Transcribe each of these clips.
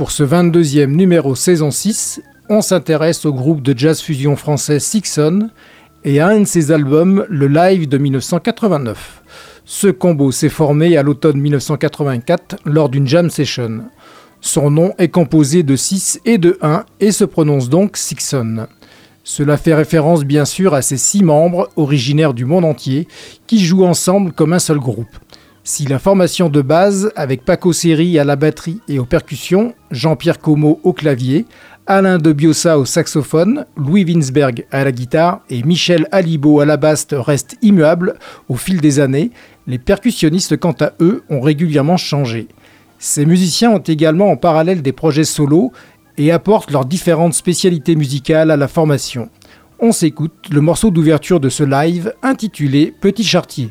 Pour ce 22e numéro saison 6, on s'intéresse au groupe de jazz fusion français Sixon et à un de ses albums, le live de 1989. Ce combo s'est formé à l'automne 1984 lors d'une jam session. Son nom est composé de 6 et de 1 et se prononce donc Sixon. Cela fait référence bien sûr à ses six membres originaires du monde entier qui jouent ensemble comme un seul groupe. Si la formation de base, avec Paco Seri à la batterie et aux percussions, Jean-Pierre Como au clavier, Alain de Biossa au saxophone, Louis Winsberg à la guitare et Michel Alibo à la basse reste immuable au fil des années, les percussionnistes quant à eux ont régulièrement changé. Ces musiciens ont également en parallèle des projets solos et apportent leurs différentes spécialités musicales à la formation. On s'écoute le morceau d'ouverture de ce live intitulé Petit Chartier.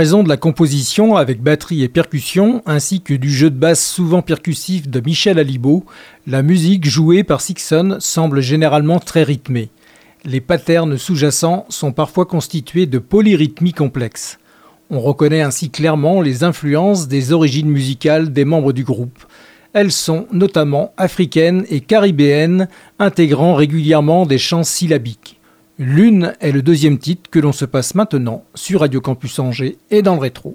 raison de la composition avec batterie et percussion, ainsi que du jeu de basse souvent percussif de Michel Alibaud, la musique jouée par Sixon semble généralement très rythmée. Les patterns sous-jacents sont parfois constitués de polyrythmies complexes. On reconnaît ainsi clairement les influences des origines musicales des membres du groupe. Elles sont notamment africaines et caribéennes, intégrant régulièrement des chants syllabiques. L'une est le deuxième titre que l'on se passe maintenant sur Radio Campus Angers et dans le rétro.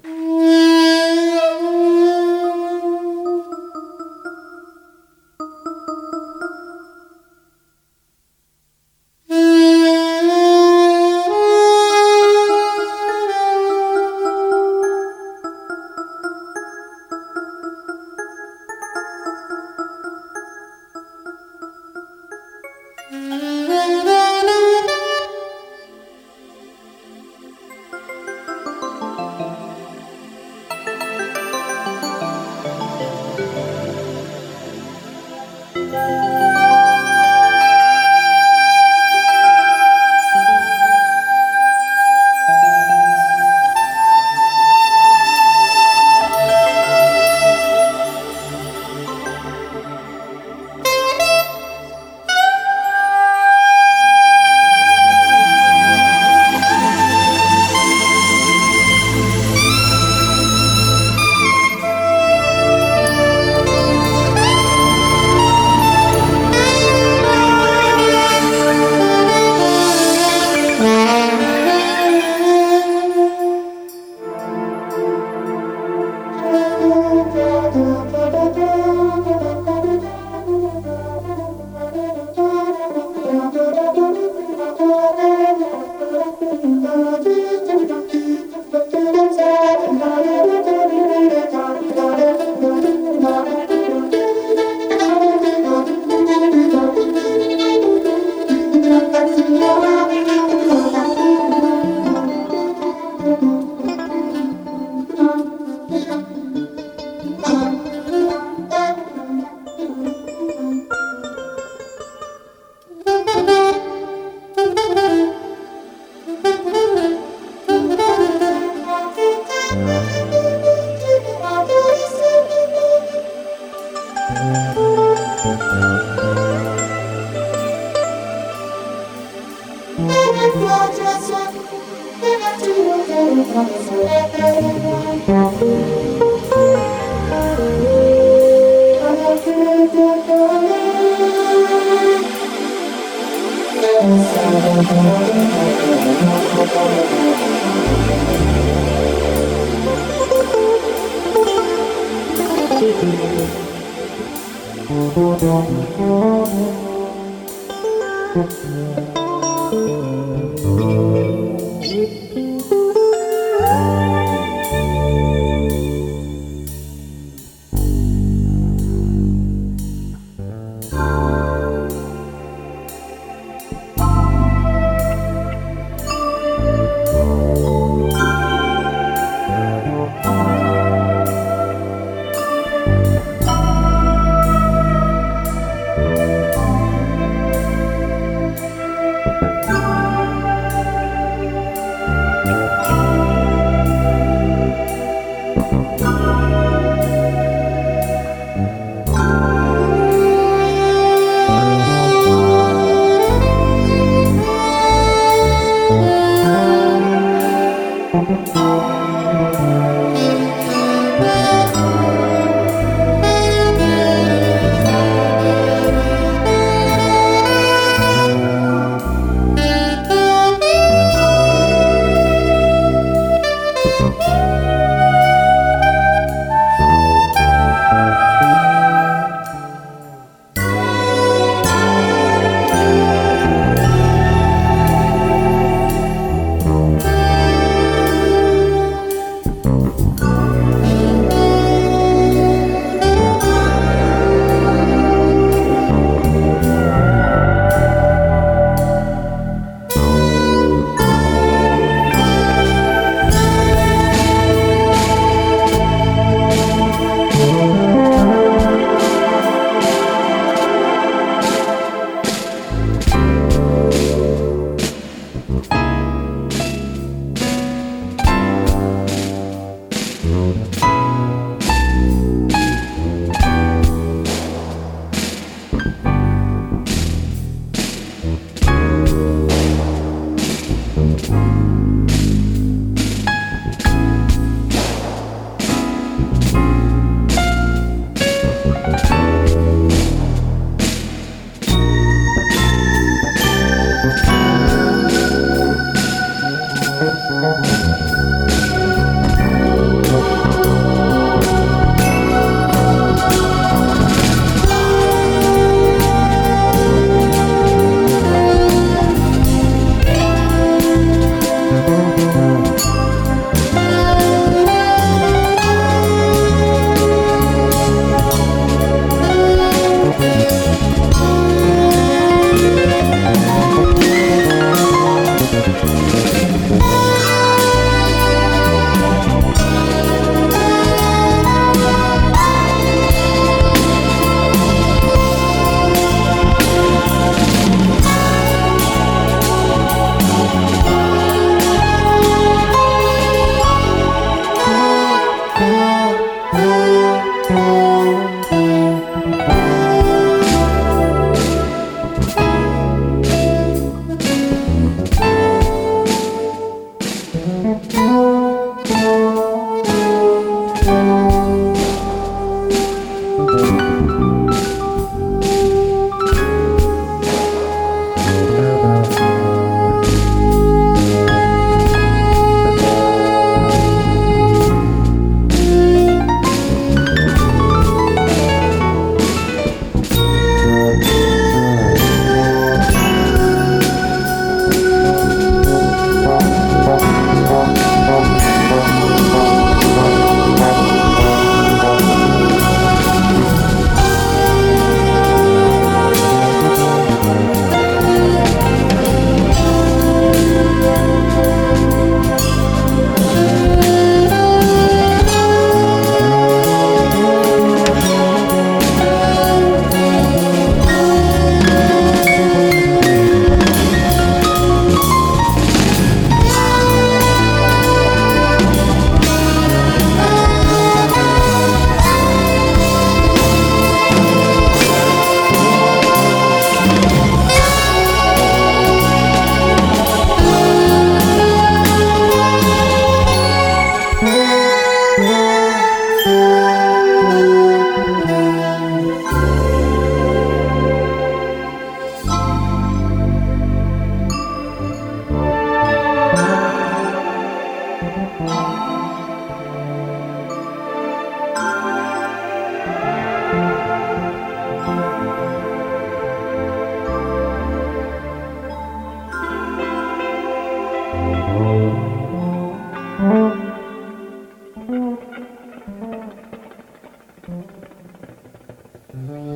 Mm-hmm.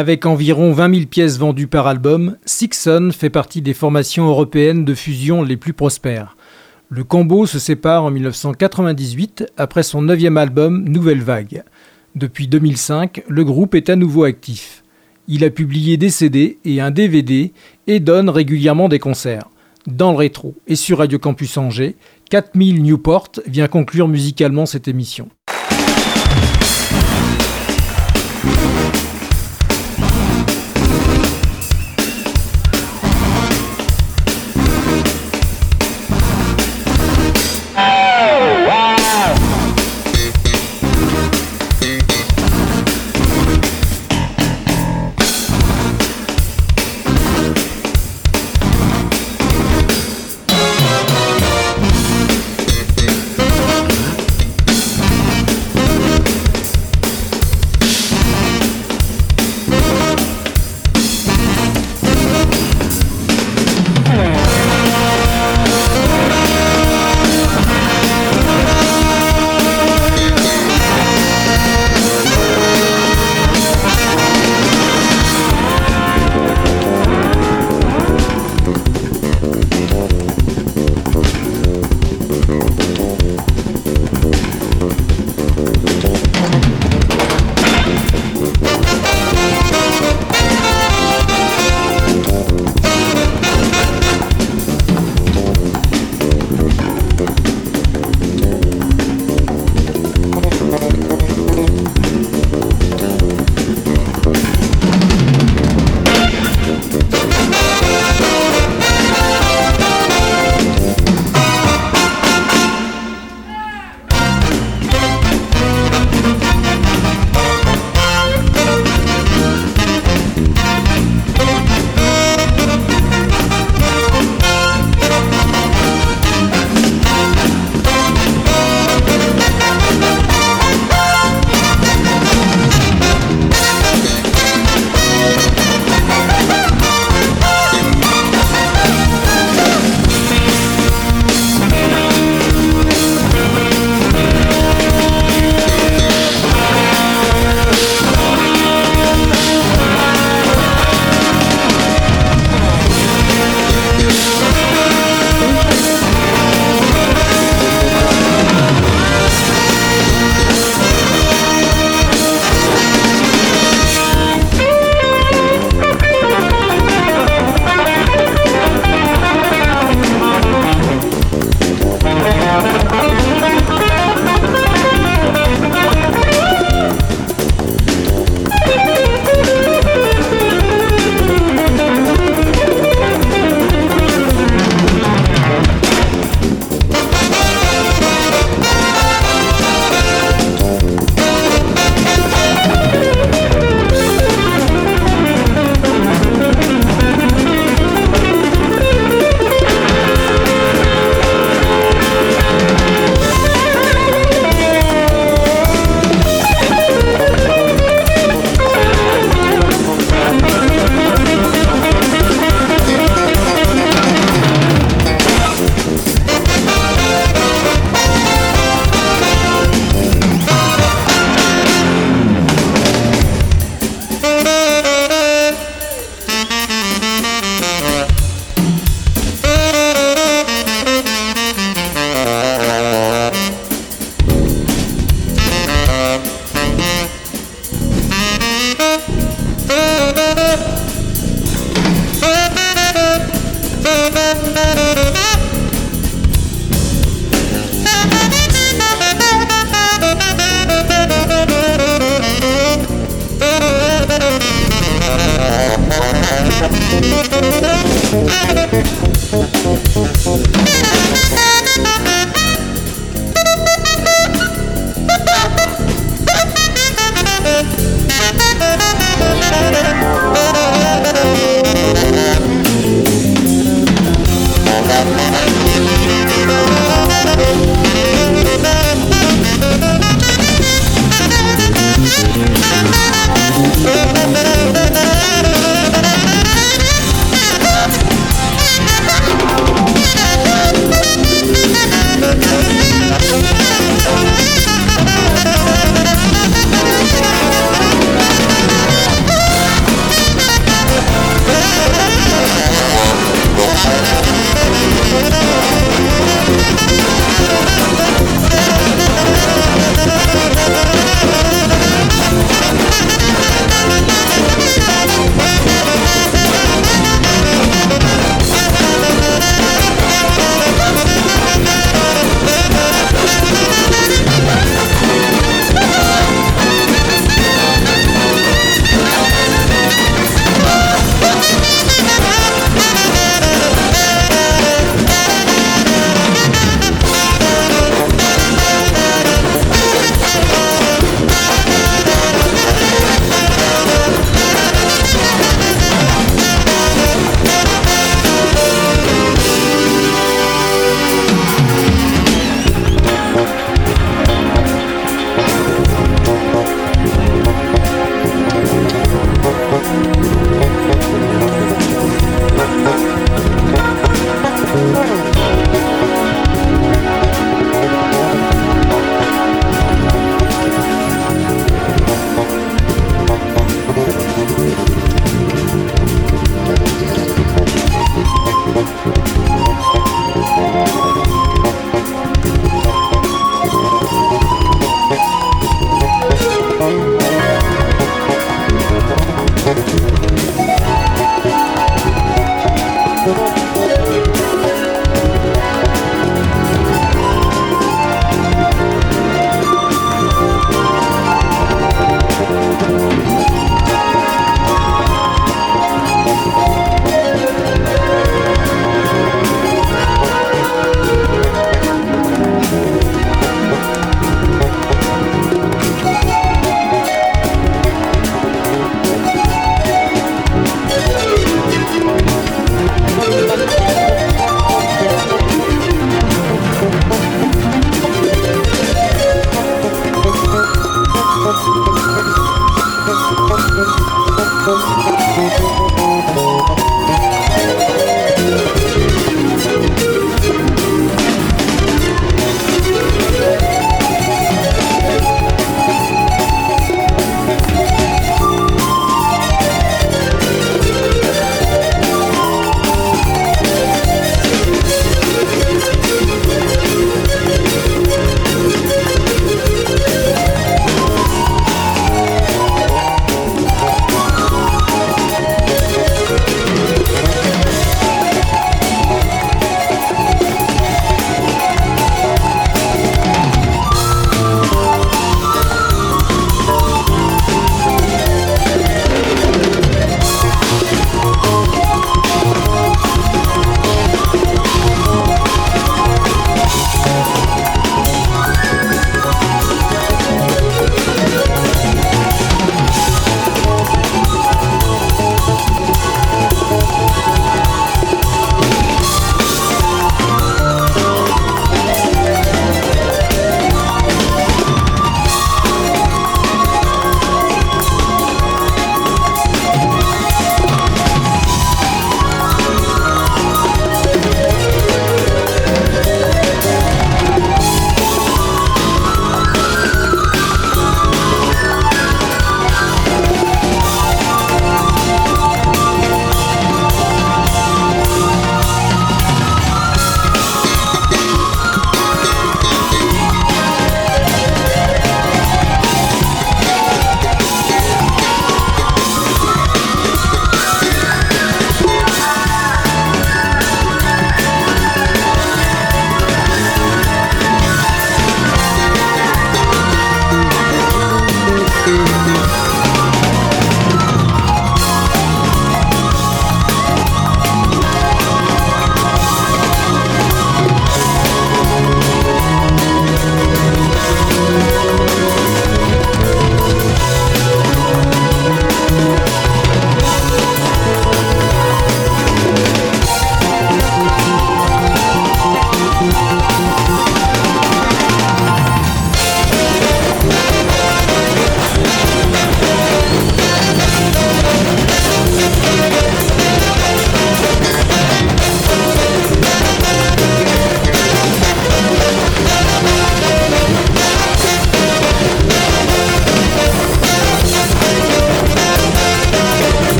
Avec environ 20 000 pièces vendues par album, Sixon fait partie des formations européennes de fusion les plus prospères. Le combo se sépare en 1998 après son neuvième album Nouvelle Vague. Depuis 2005, le groupe est à nouveau actif. Il a publié des CD et un DVD et donne régulièrement des concerts. Dans le rétro et sur Radio Campus Angers, 4000 Newport vient conclure musicalement cette émission.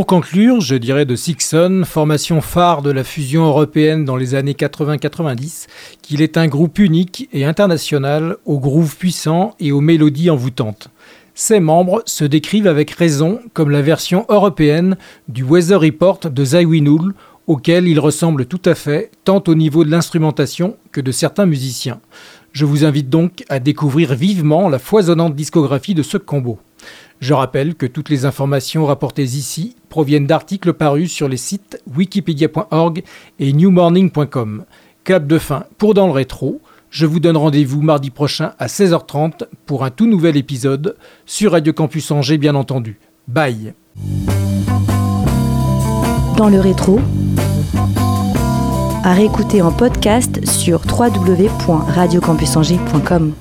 Pour conclure, je dirais de Sixon, formation phare de la fusion européenne dans les années 80-90, qu'il est un groupe unique et international aux grooves puissants et aux mélodies envoûtantes. Ses membres se décrivent avec raison comme la version européenne du Weather Report de Zawinul, auquel ils ressemblent tout à fait, tant au niveau de l'instrumentation que de certains musiciens. Je vous invite donc à découvrir vivement la foisonnante discographie de ce combo. Je rappelle que toutes les informations rapportées ici proviennent d'articles parus sur les sites wikipedia.org et newmorning.com. Cap de fin pour Dans le rétro. Je vous donne rendez-vous mardi prochain à 16h30 pour un tout nouvel épisode sur Radio Campus Angers bien entendu. Bye. Dans le rétro, à réécouter en podcast sur www.radiocampusangers.com.